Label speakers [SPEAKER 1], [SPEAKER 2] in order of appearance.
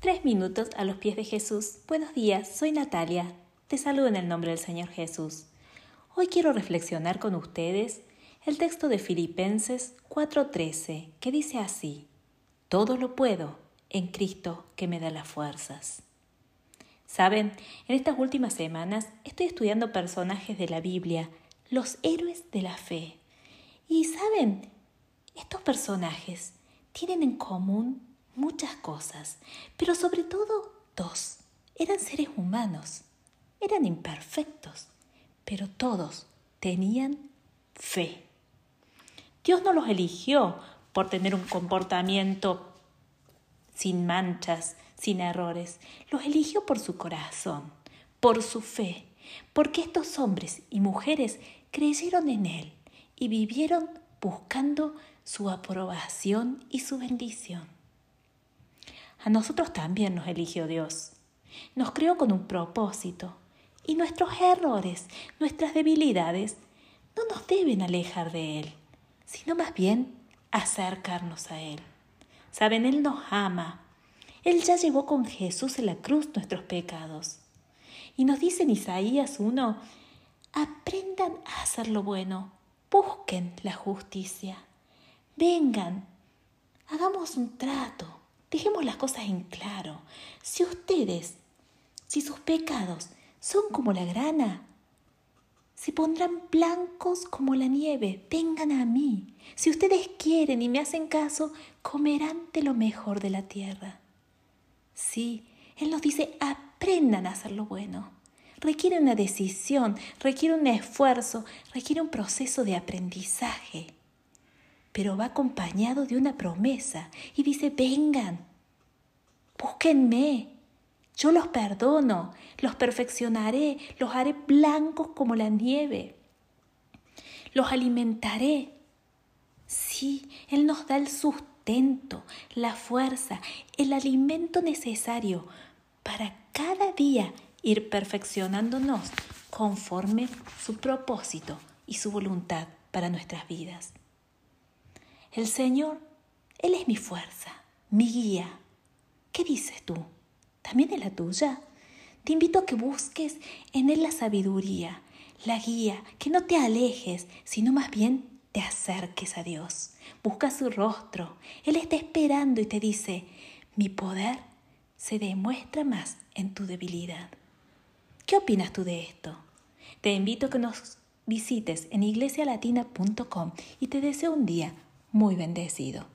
[SPEAKER 1] Tres minutos a los pies de Jesús. Buenos días, soy Natalia. Te saludo en el nombre del Señor Jesús. Hoy quiero reflexionar con ustedes el texto de Filipenses 4:13, que dice así, Todo lo puedo en Cristo que me da las fuerzas. Saben, en estas últimas semanas estoy estudiando personajes de la Biblia, los héroes de la fe. Y saben, estos personajes tienen en común muchas cosas, pero sobre todo dos. Eran seres humanos, eran imperfectos, pero todos tenían fe. Dios no los eligió por tener un comportamiento sin manchas, sin errores. Los eligió por su corazón, por su fe, porque estos hombres y mujeres creyeron en Él y vivieron buscando su aprobación y su bendición. A nosotros también nos eligió Dios. Nos creó con un propósito y nuestros errores, nuestras debilidades, no nos deben alejar de Él, sino más bien acercarnos a Él. Saben, Él nos ama. Él ya llevó con Jesús en la cruz nuestros pecados. Y nos dice en Isaías 1, aprendan a hacer lo bueno, busquen la justicia, vengan, hagamos un trato, dejemos las cosas en claro. Si ustedes, si sus pecados son como la grana, se pondrán blancos como la nieve, vengan a mí. Si ustedes quieren y me hacen caso, comerán de lo mejor de la tierra. Sí, Él nos dice, aprendan a hacer lo bueno. Requiere una decisión, requiere un esfuerzo, requiere un proceso de aprendizaje. Pero va acompañado de una promesa y dice, vengan, búsquenme, yo los perdono, los perfeccionaré, los haré blancos como la nieve. Los alimentaré. Sí, Él nos da el sustento, la fuerza, el alimento necesario para cada día ir perfeccionándonos conforme su propósito y su voluntad para nuestras vidas. El Señor, Él es mi fuerza, mi guía. ¿Qué dices tú? también es la tuya. Te invito a que busques en Él la sabiduría, la guía, que no te alejes, sino más bien te acerques a Dios. Busca su rostro. Él está esperando y te dice, mi poder se demuestra más en tu debilidad. ¿Qué opinas tú de esto? Te invito a que nos visites en iglesialatina.com y te deseo un día muy bendecido.